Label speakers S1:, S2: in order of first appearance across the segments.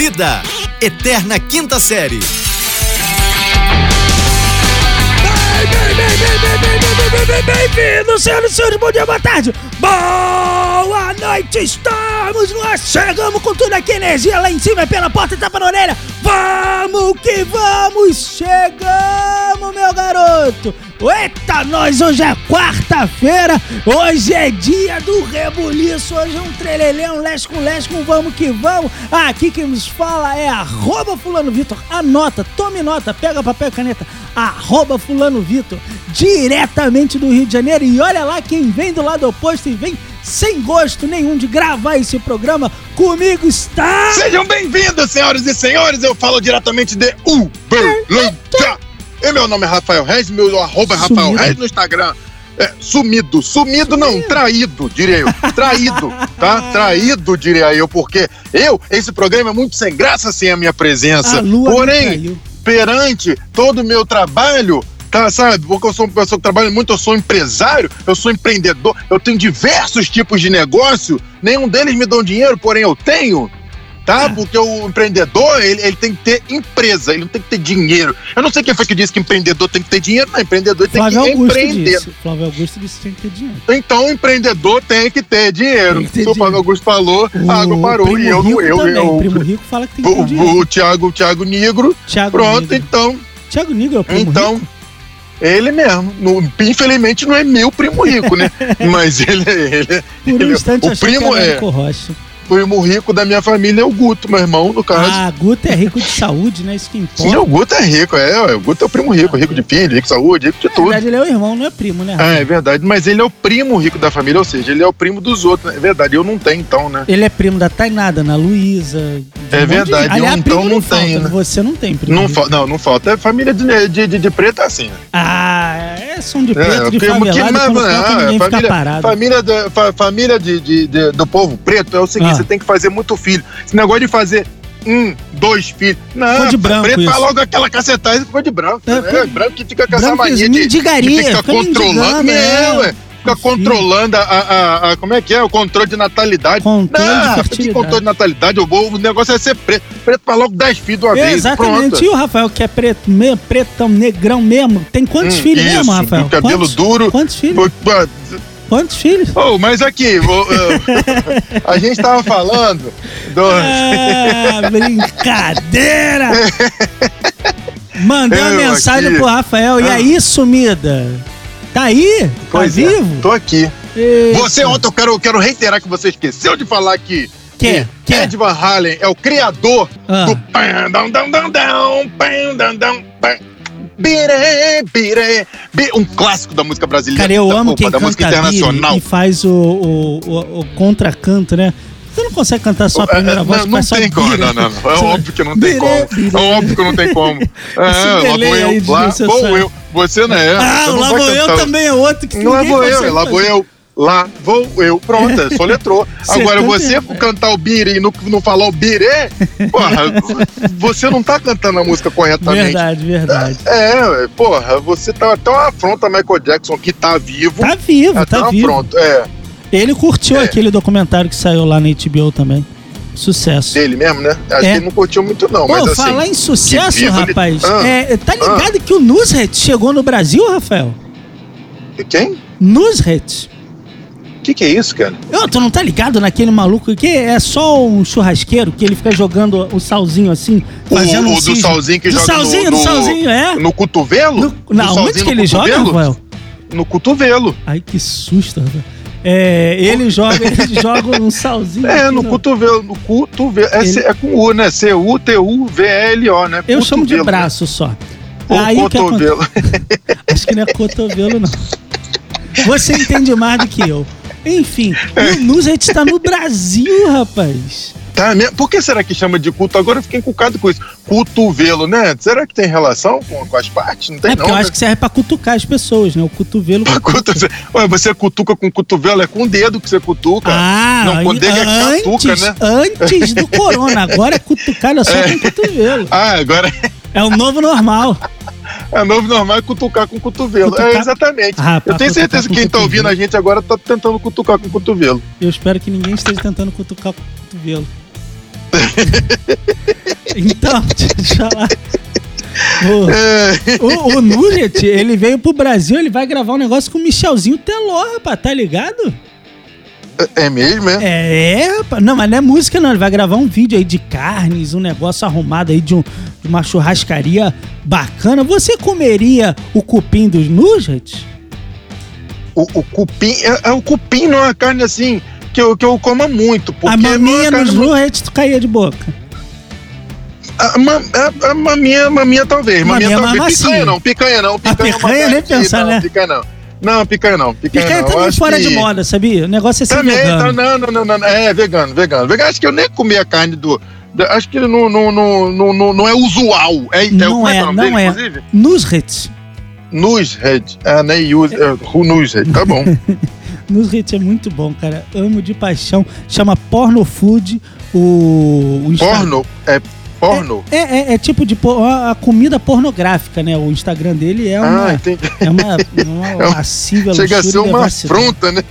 S1: Vida, Eterna Quinta Série.
S2: Bem-vindos, senhoras e senhores, bom dia, boa tarde, boa noite, estamos no ar, chegamos com tudo aqui, energia lá em cima, pela porta, tapa na orelha, vamos que vamos, chegamos, meu garoto, eita, nós, hoje é quarta-feira, hoje é dia do rebuliço, hoje é um trelelê, um leste com leste com vamos que vamos, aqui quem nos fala é arroba fulano Vitor, anota, tome nota, pega papel e caneta, arroba fulano Vitor, diretamente do Rio de Janeiro. E olha lá quem vem do lado oposto e vem sem gosto nenhum de gravar esse programa. Comigo está.
S3: Sejam bem-vindos, senhoras e senhores. Eu falo diretamente de Uberlândia. E meu nome é Rafael Reis, meu arroba é Rafael. Reis no Instagram. É, sumido, sumido não, traído, diria eu. Traído, tá? Traído, diria eu, porque eu, esse programa é muito sem graça sem a minha presença.
S2: A lua
S3: Porém, perante todo o meu trabalho, tá, sabe? Porque eu sou uma pessoa que trabalha muito, eu sou empresário, eu sou empreendedor, eu tenho diversos tipos de negócio, nenhum deles me dão dinheiro, porém eu tenho. Tá? Porque o empreendedor, ele, ele tem que ter empresa, ele não tem que ter dinheiro. Eu não sei quem foi que disse que empreendedor tem que ter dinheiro, não, empreendedor tem
S2: Flávio
S3: que
S2: Augusto
S3: empreender.
S2: disse. Flávio Augusto disse que tinha que ter dinheiro.
S3: Então o empreendedor tem que ter dinheiro.
S2: Tem que ter
S3: Se o Flávio. Augusto falou, a água parou
S2: primo
S3: e eu não. Eu,
S2: também.
S3: eu,
S2: primo Rico fala que tem que ter
S3: o,
S2: dinheiro.
S3: o, Thiago, o Thiago Negro,
S2: Thiago
S3: pronto, então.
S2: Thiago Negro é o primo
S3: Então,
S2: rico?
S3: ele mesmo. No- infelizmente não é meu primo rico, né? Mas ele, ele,
S2: Por um
S3: ele
S2: instante
S3: o primo
S2: que era
S3: é.
S2: Rocha.
S3: O primo rico da minha família é o Guto, meu irmão, no caso.
S2: Ah, Guto é rico de saúde, né? Isso que
S3: Sim,
S2: importa.
S3: o Guto é rico, é. O Guto é o primo rico, rico de filho, rico de saúde, rico de
S2: Na
S3: tudo.
S2: verdade, ele é o irmão, não é primo, né?
S3: Ah, é verdade, mas ele é o primo rico da família, ou seja, ele é o primo dos outros. né? É verdade, eu não tenho então, né?
S2: Ele é primo da Tainada, na Luísa. de
S3: É
S2: um de
S3: verdade,
S2: gente. Aliás,
S3: eu, então
S2: não
S3: não tenho, né?
S2: Você não tem primo.
S3: Não, fa- não, não falta. É família de, de, de, de preto é assim. né?
S2: Ah, é som de preto,
S3: É,
S2: de favelado,
S3: mas-
S2: quando
S3: ah,
S2: toca, ninguém fica
S3: família,
S2: parado.
S3: família, da- fa- família de, de- de- do povo preto é o seguinte:
S2: Ah.
S3: você tem que fazer muito filho. Esse negócio de fazer um, dois filhos. Não,
S2: Ficou de branco
S3: preto
S2: isso.
S3: faz logo aquela cacetada e ficou de branco.
S2: É,
S3: né? branco que fica com essa
S2: branco,
S3: mania de, de ficar
S2: fica
S3: controlando.
S2: mendigando,
S3: É,
S2: é.
S3: ué. Fica controlando a, a- a- Como é que é? O controle de natalidade.
S2: Controle de
S3: não, que
S2: fertilidade.
S3: controle de natalidade? O, o negócio é ser preto. Preto faz logo 10 filhos de uma vez.
S2: Exatamente.
S3: Pronto.
S2: E o Rafael, que é preto, me, pretão, negrão mesmo, tem quantos
S3: Hum,
S2: filhos
S3: isso,
S2: mesmo, Rafael?
S3: cabelo
S2: quantos,
S3: duro.
S2: Quantos filhos? Quantos filhos?
S3: Oh, mas aqui, ô, ô, a gente tava falando do.
S2: Ah, brincadeira! Mandei uma mensagem
S3: aqui.
S2: pro Rafael. E
S3: Ah.
S2: aí, sumida? Tá aí?
S3: Pois
S2: tá
S3: é,
S2: vivo?
S3: Tô aqui.
S2: Eita.
S3: Você ontem, eu quero, eu quero reiterar que você esqueceu de falar que.
S2: Que? Que?
S3: Ed Van Halen é o criador
S2: Ah.
S3: do. pam, dam, dam, dam, dam, pam, dam, dam, pam. Bire, bire, bi- um clássico da música brasileira.
S2: Cara, eu
S3: da,
S2: amo
S3: opa,
S2: quem
S3: da música internacional.
S2: e faz o, o, o, o contracanto, né? Você não consegue cantar só a primeira
S3: É,
S2: voz,
S3: não, não
S2: só
S3: tem como, não, não, não. É
S2: Você-
S3: óbvio que não tem como. É óbvio que não tem como. É, lá vou eu, lá vou eu. Você não é.
S2: Ah,
S3: não
S2: Lá Vou Eu também é outro que
S3: Lá vou eu, lá vou eu. Lá vou eu. Pronto, é, soletrou. Agora, você
S2: 70.
S3: cantar o biri e não, não falar o birê, porra, você não tá cantando a música corretamente.
S2: Verdade, verdade.
S3: É, porra, você tá até uma afronta Michael Jackson que tá vivo.
S2: Tá vivo,
S3: até
S2: tá
S3: uma
S2: vivo.
S3: afronta, é.
S2: Ele curtiu
S3: É.
S2: aquele documentário que saiu lá na HBO também. Sucesso.
S3: Dele mesmo, né? Acho
S2: É.
S3: que ele não curtiu muito, não,
S2: Pô,
S3: mas assim.
S2: falar em sucesso,
S3: vivo ele-
S2: rapaz.
S3: Ah.
S2: é, tá ligado que o Nusret chegou no Brasil, Rafael?
S3: Quem?
S2: Nusret.
S3: O que, que é isso, cara?
S2: Eu, tu não tá ligado naquele maluco que é só um churrasqueiro que ele fica jogando o salzinho assim, fazendo
S3: o,
S2: um
S3: o do
S2: cisne.
S3: salzinho que
S2: do
S3: joga
S2: salzinho,
S3: no,
S2: do
S3: no,
S2: salzinho, é.
S3: no cotovelo?
S2: No,
S3: Do salzinho
S2: onde que ele joga,
S3: cotovelo?
S2: Rafael?
S3: No cotovelo.
S2: Ai, que susto, Rafael. É, ele joga, ele joga um salzinho.
S3: É,
S2: aqui
S3: no cotovelo, no cotovelo. É,
S2: Ele-
S3: é com U, né? C-U-T-U-V-L-O, né?
S2: Eu chamo de
S3: Cotovelo,
S2: braço só.
S3: Ou
S2: Aí o que
S3: cotovelo.
S2: Acho que não é cotovelo, não. Você entende mais do que eu. Enfim, o Nusret está no Brasil, rapaz.
S3: Tá mesmo? Por que será que chama de culto? Agora eu fiquei encucado com isso. Cotovelo, né? Será que tem relação com, com as partes? Não tem
S2: É porque
S3: não,
S2: eu
S3: né?
S2: acho que serve pra cutucar as pessoas, né? O cotovelo.
S3: Cotovelo. Ué, você cutuca com cotovelo, é com o dedo que você cutuca.
S2: Ah,
S3: Não, quando ele é
S2: antes,
S3: catuca, né?
S2: antes do corona. Agora é cutucada só com cotovelo.
S3: Ah, agora
S2: É o novo normal.
S3: é novo normal é cutucar com cotovelo.
S2: Cutucar-
S3: É, exatamente.
S2: Ah, pra
S3: eu tenho certeza
S2: cutucar
S3: que
S2: com
S3: quem tá ouvindo a gente agora tá tentando cutucar com cotovelo.
S2: Eu espero que ninguém esteja tentando cutucar com o cotovelo. Então, deixa eu falar. O,
S3: É,
S2: o, o Nugget, ele veio pro Brasil, ele vai gravar um negócio com o Michelzinho Teló, rapaz, tá ligado?
S3: é mesmo, é?
S2: É, é, rapaz. Não, mas não é música, não. Ele vai gravar um vídeo aí de carnes, um negócio arrumado aí de, um- de uma churrascaria bacana. Você comeria o cupim dos Nugget?
S3: O, o cupim, é, é o cupim não é uma carne assim que eu, que eu coma muito. Porque
S2: a
S3: é
S2: maminha
S3: carne
S2: nos Nugget, tu caía de boca.
S3: A, ma- a, a maminha, maminha talvez. Maminha,
S2: Maminha é
S3: talvez. Picanha não, picanha não. Picanha, é uma
S2: picanha nem pensar,
S3: não,
S2: né?
S3: Picanha não. Não, picanha não. Picanha,
S2: Picanha
S3: não.
S2: tá fora
S3: que-
S2: de moda, sabia? O negócio é ser
S3: Também,
S2: vegano.
S3: tá, não, não, não, não, é vegano, vegano. Vegano, acho que eu nem comi a carne do. acho que não, não, não, não, não, não é usual. É, é,
S2: Não é,
S3: o nome
S2: não
S3: dele,
S2: é.
S3: Inclusive? Newshead. Ah, nem use. É, who Newshead, tá bom.
S2: Nugget é muito bom, cara. Amo de paixão. Chama Porno Food. O, o
S3: porno. É porno.
S2: É, é, é tipo de por- a comida pornográfica, né? O Instagram dele é uma,
S3: Ah, entendi.
S2: é uma, uma
S3: um-
S2: lascívia
S3: Chega a ser uma afronta, né?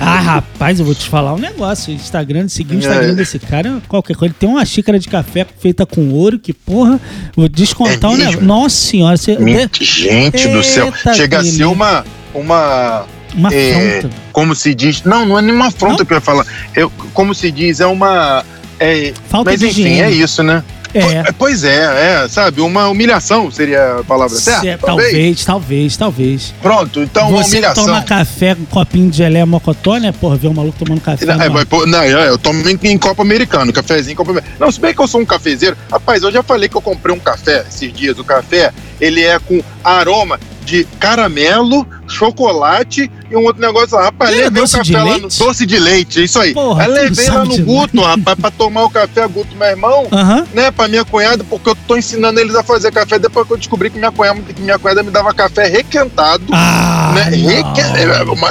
S2: Ah, rapaz, eu vou te falar um negócio. O Instagram, seguir o Instagram
S3: É.
S2: desse cara, é qualquer coisa. Ele tem uma xícara de café feita com ouro, que porra, vou descontar
S3: É
S2: o negócio. Nossa senhora, você,
S3: Gente do céu.
S2: Eita,
S3: Chega a ser uma. Uma.
S2: Uma
S3: é,
S2: afronta.
S3: como se diz. Não, não é nenhuma afronta
S2: Não?
S3: que eu ia falar. Eu, como se diz, é uma. É,
S2: Falta
S3: mas
S2: de
S3: enfim,
S2: higiene.
S3: é isso, né?
S2: É.
S3: Po- Pois é, é, sabe? Uma humilhação seria a palavra certa?
S2: Se- talvez, talvez, talvez.
S3: Pronto, então uma
S2: Você que
S3: humilhação.
S2: toma café com copinho de geleia mocotó, né? Porra, ver um maluco tomando café.
S3: Não, é, mas, pô, não, é, eu tomo em, em copo americano, cafezinho em copo americano. Não, se bem que eu sou um cafezeiro. Rapaz, eu já falei que eu comprei um café esses dias. O café, ele é com aroma de caramelo, chocolate e um outro negócio lá. Rapaz, levei o
S2: de
S3: café lá no... Doce de leite, isso aí.
S2: Porra,
S3: aí levei lá no. Guto, rapaz, pra tomar o café Guto, meu irmão.
S2: Aham.
S3: Né, pra minha cunhada, porque eu tô ensinando eles a fazer café depois que eu descobri que minha cunhada, que minha cunhada me dava café requentado.
S2: Ah,
S3: né?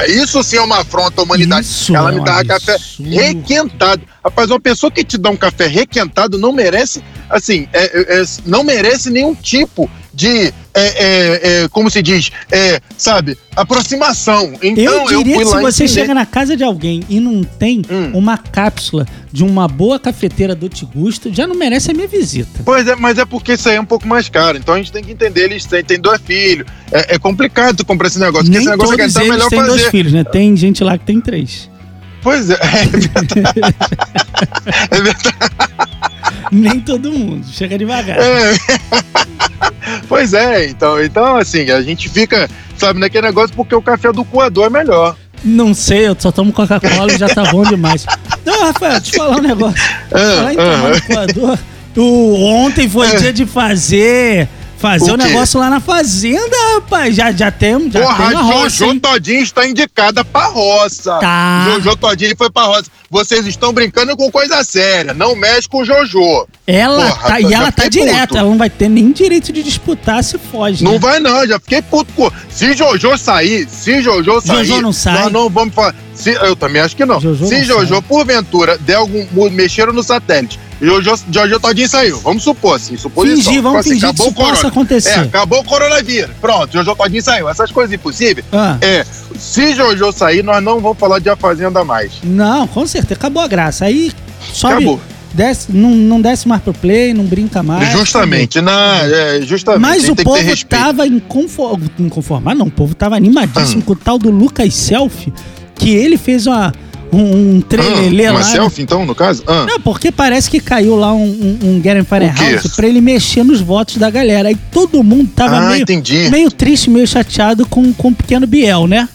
S3: Isso sim é uma afronta à humanidade.
S2: Isso
S3: Ela
S2: é
S3: me dava café
S2: absurdo.
S3: requentado. Rapaz, uma pessoa que te dá um café requentado não merece, assim, é- é- é- não merece nenhum tipo de, é, é, é, como se diz, é, sabe, aproximação. Então
S2: Eu
S3: eu,
S2: diria
S3: fui
S2: que se você
S3: ensinei.
S2: chega na casa de alguém e não tem
S3: Hum.
S2: uma cápsula de uma boa cafeteira do Tigusto, já não merece a minha visita.
S3: Pois é, mas é porque isso aí é um pouco mais caro. Então a gente tem que entender, eles têm, têm dois filhos. É, é complicado tu comprar esse negócio, porque
S2: Nem
S3: esse negócio
S2: todos
S3: é melhor
S2: têm
S3: fazer.
S2: dois filhos, né? Tem gente lá que tem três.
S3: Pois é, é verdade. é verdade.
S2: Nem todo mundo. Chega devagar.
S3: É. pois é, então, então, assim, a gente fica, sabe, naquele negócio porque o café do coador é melhor.
S2: Não sei, eu só tomo Coca-Cola e já tá bom demais. Não, Rafael, deixa eu falar um negócio. Falar em
S3: Ah,
S2: tomar
S3: ah.
S2: no coador. O, ontem foi
S3: É.
S2: dia de fazer. Fazer o, negócio lá na fazenda, rapaz. Já, já temos, já
S3: Porra,
S2: tem roça,
S3: Jojo
S2: hein?
S3: Todinho está indicada pra roça.
S2: Tá.
S3: Jojo Todinho foi pra roça. Vocês estão brincando com coisa séria. Não mexe com o Jojo.
S2: Ela
S3: Porra,
S2: tá, e ela tá
S3: puto.
S2: ela não vai ter nem direito de disputar se foge.
S3: Não
S2: né?
S3: vai não, já fiquei puto com... Se Jojo sair, se Jojo sair...
S2: Jojo não sai.
S3: Nós não vamos falar... Se, eu também acho que não.
S2: Jojo
S3: se
S2: não
S3: Jojo,
S2: sai.
S3: porventura, der algum... Mexeram no satélite. Jojo, Jojo Todinho saiu. Vamos supor, assim, suposição.
S2: Fingir, vamos
S3: Assim,
S2: fingir que
S3: acabou
S2: isso
S3: o corona.
S2: possa acontecer.
S3: É, acabou o coronavírus. Pronto, Jojo Todinho saiu. Essas coisas impossíveis.
S2: Ah,
S3: É, se Jojo sair, nós não vamos falar de A Fazenda mais.
S2: não, com certeza. Acabou a graça. Aí sobe,
S3: Acabou.
S2: desce, não, não desce mais pro play, não brinca mais.
S3: justamente, na, é, justamente.
S2: Mas o
S3: que
S2: povo tava inconfor... inconformado, não, o povo tava animadíssimo
S3: Ah.
S2: com o tal do Lucas Selfie, que ele fez uma, um, um trelelê
S3: Ah, uma
S2: lá. né?
S3: selfie, então, no caso? Ah.
S2: Não, porque parece que caiu lá um, um, um Get in Fire
S3: O quê?
S2: House pra ele mexer nos votos da galera. Aí todo mundo tava
S3: Ah,
S2: meio,
S3: entendi.
S2: meio triste, meio chateado com, com o pequeno Biel, né?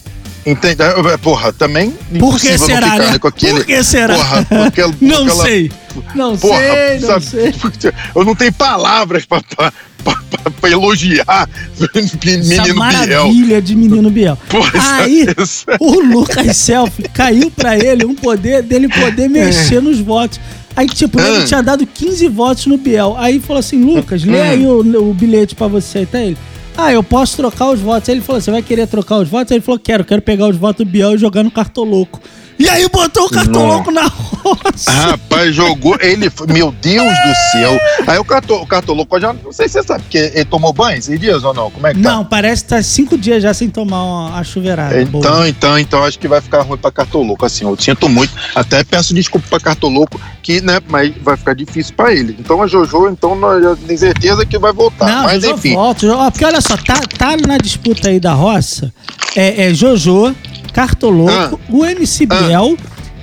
S3: Entendi. É, Porra, também.
S2: Por que
S3: não
S2: será,
S3: ficar,
S2: né?
S3: Com aquele,
S2: Por que será?
S3: Porra, porque,
S2: não
S3: aquela-
S2: sei. Não
S3: Porra,
S2: sei, não
S3: sabe,
S2: sei.
S3: Eu não tenho palavras pra, pra, pra, pra- elogiar
S2: Essa
S3: menino Biel.
S2: maravilha de menino Biel.
S3: Porra,
S2: Aí,
S3: isso-
S2: o Lucas Selfie caiu pra ele um poder dele poder mexer nos votos. Aí, tipo, ele
S3: Ah.
S2: tinha dado 15 votos no Biel. Aí falou assim: Lucas, lê
S3: Hum.
S2: aí o, o bilhete pra você. Tá ele. Ah, eu posso trocar os votos. Aí ele falou: Você vai querer trocar os votos? Aí ele falou: Quero, quero pegar os votos do Biel e jogar no cartoloco. E aí botou o cartoloco na roça.
S3: Rapaz, jogou. Ele. foi- Meu Deus do céu. Aí o, carto, o cartoloco já. Não sei se você sabe, porque ele tomou banho esses dias ou não? Como é que tá?
S2: Não, parece que tá cinco dias já sem tomar uma, a chuveirada.
S3: Então,
S2: boa.
S3: então, então acho que vai ficar ruim pra cartoloco. Assim, eu sinto muito. Até peço desculpa pra cartoloco, que, né, mas vai ficar difícil pra ele. Então a Jojo, então, nós já tem certeza que vai voltar.
S2: Não,
S3: mas
S2: Jojo
S3: enfim.
S2: volta. Porque olha só, tá, tá na disputa aí da roça é, é Jojo, Cartoloco, o MC
S3: Ah.
S2: Biel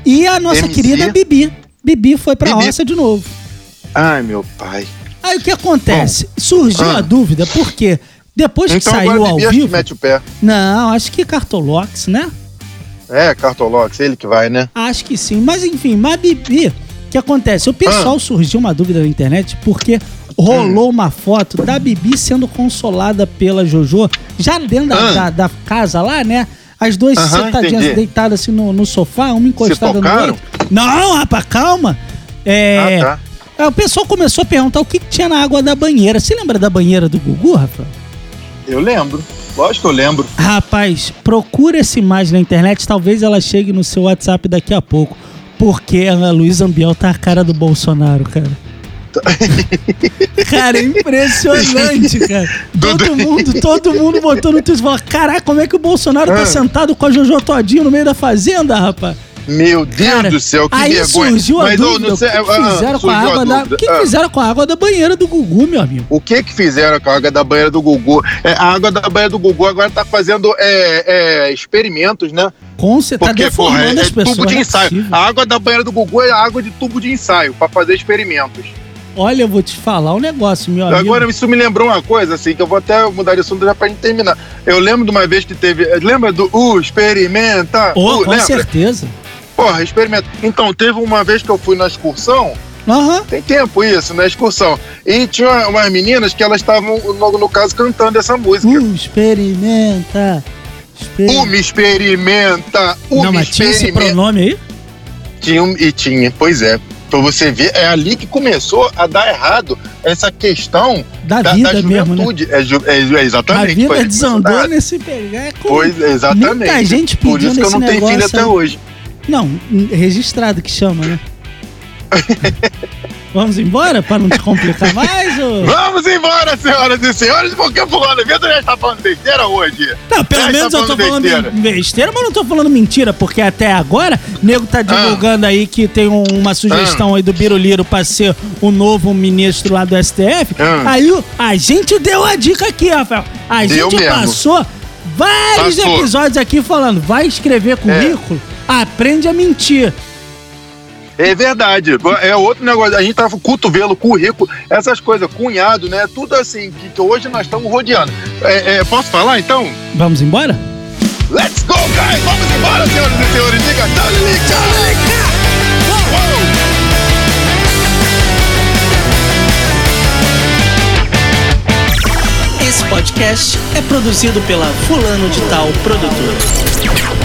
S2: e a nossa
S3: MC.
S2: querida Bibi. Bibi foi pra
S3: Bibi.
S2: roça de novo.
S3: Ai, meu pai.
S2: Aí o que acontece? Surgiu
S3: ah.
S2: a dúvida, porque depois que
S3: Então
S2: saiu
S3: agora
S2: ao
S3: que
S2: vivo.
S3: mete o pé.
S2: Não, acho que Cartolox, né?
S3: É, Cartolox, ele que vai, né?
S2: Acho que sim. Mas enfim, mas Bibi, o que acontece? O
S3: Ah.
S2: pessoal surgiu uma dúvida na internet porque
S3: Hum.
S2: rolou uma foto da Bibi sendo consolada pela Jojo, já dentro
S3: Ah.
S2: da, da casa lá, né? As duas
S3: Aham,
S2: sentadinhas
S3: entendi.
S2: deitadas assim no, no sofá, uma encostada no outro. Não, rapaz, calma. É,
S3: Ah, tá.
S2: aí o pessoal começou a perguntar o que, que tinha na água da banheira. Você lembra da banheira do Gugu, Rafael?
S3: Eu lembro. Lógico que eu lembro.
S2: Rapaz, procura essa imagem na internet, talvez ela chegue no seu WhatsApp daqui a pouco. Porque a Luísa Ambiel tá a cara do Bolsonaro, cara. Cara, é impressionante, cara. Todo
S3: Dudu.
S2: mundo, todo mundo botou no Twitter Caraca, como é que o Bolsonaro tá
S3: Ah.
S2: sentado com a Jojo Todinho no meio da fazenda, rapaz?
S3: Meu Deus
S2: Cara,
S3: do céu, que
S2: aí
S3: vergonha.
S2: surgiu a
S3: Mas,
S2: dúvida,
S3: não sei-
S2: o que que
S3: ah,
S2: fizeram com a água da... O
S3: dúvida.
S2: que
S3: Ah.
S2: fizeram com a água da banheira do Gugu, meu amigo?
S3: O que que fizeram com a água da banheira do Gugu? É, a água da banheira do Gugu agora tá fazendo é, é, experimentos, né?
S2: Com você tá
S3: Porque, porra,
S2: deformando
S3: é,
S2: as
S3: é
S2: pessoas.
S3: tubo de
S2: é
S3: ensaio. A água da banheira do Gugu é água de tubo de ensaio pra fazer experimentos.
S2: Olha, eu vou te falar um negócio, meu amigo.
S3: Agora, isso me lembrou uma coisa, assim, que eu vou até mudar de assunto já pra gente terminar. Eu lembro de uma vez que teve. Lembra do U Experimenta?
S2: Oh,
S3: U,
S2: com
S3: lembra?
S2: certeza.
S3: Porra, experimenta. Então, teve uma vez que eu fui na excursão,
S2: Aham.
S3: tem tempo isso, na excursão. E tinha umas meninas que elas estavam, no, no caso, cantando essa música.
S2: Uh, experimenta. Experimenta.
S3: U me experimenta, U
S2: Não, mas tinha esse
S3: experimenta.
S2: pronome aí?
S3: Tinha, um- e tinha, pois é. Pra você ver, é ali que começou a dar errado essa questão
S2: Da,
S3: da,
S2: vida
S3: da
S2: mesmo, né?
S3: juventude. É, ju- é, é
S2: A
S3: exatamente.
S2: vida desandou nesse pegar. É com...
S3: Pois, exatamente.
S2: Muita gente
S3: Por isso que eu não tenho filho até hoje.
S2: Não, registrado que chama, né? Vamos embora pra não te complicar mais? Ou...
S3: Vamos embora, senhoras e senhores, porque o Fulano Vitor já está falando besteira hoje.
S2: Não, pelo
S3: Já
S2: menos
S3: está
S2: eu tô
S3: falando besteira.
S2: besteira. mas não tô falando mentira, porque até agora, nego tá divulgando aí que tem um- uma sugestão aí do Biruliro pra ser o novo ministro lá do STF.
S3: Ah.
S2: Aí o- a gente deu a dica aqui, Rafael. A
S3: Deu
S2: gente
S3: mesmo.
S2: passou vários
S3: Passou.
S2: episódios aqui falando, vai escrever currículo, aprende a mentir.
S3: É verdade. É outro negócio. A gente tava cotovelo, currículo, essas coisas, cunhado, né? Tudo assim, que, hoje nós estamos rodeando. É, é, posso falar então?
S2: Vamos embora?
S3: Let's go, guys! Vamos embora, senhoras e senhores. Diga tchau, Lilica!
S2: Esse podcast é produzido pela Fulano de Tal Produtora.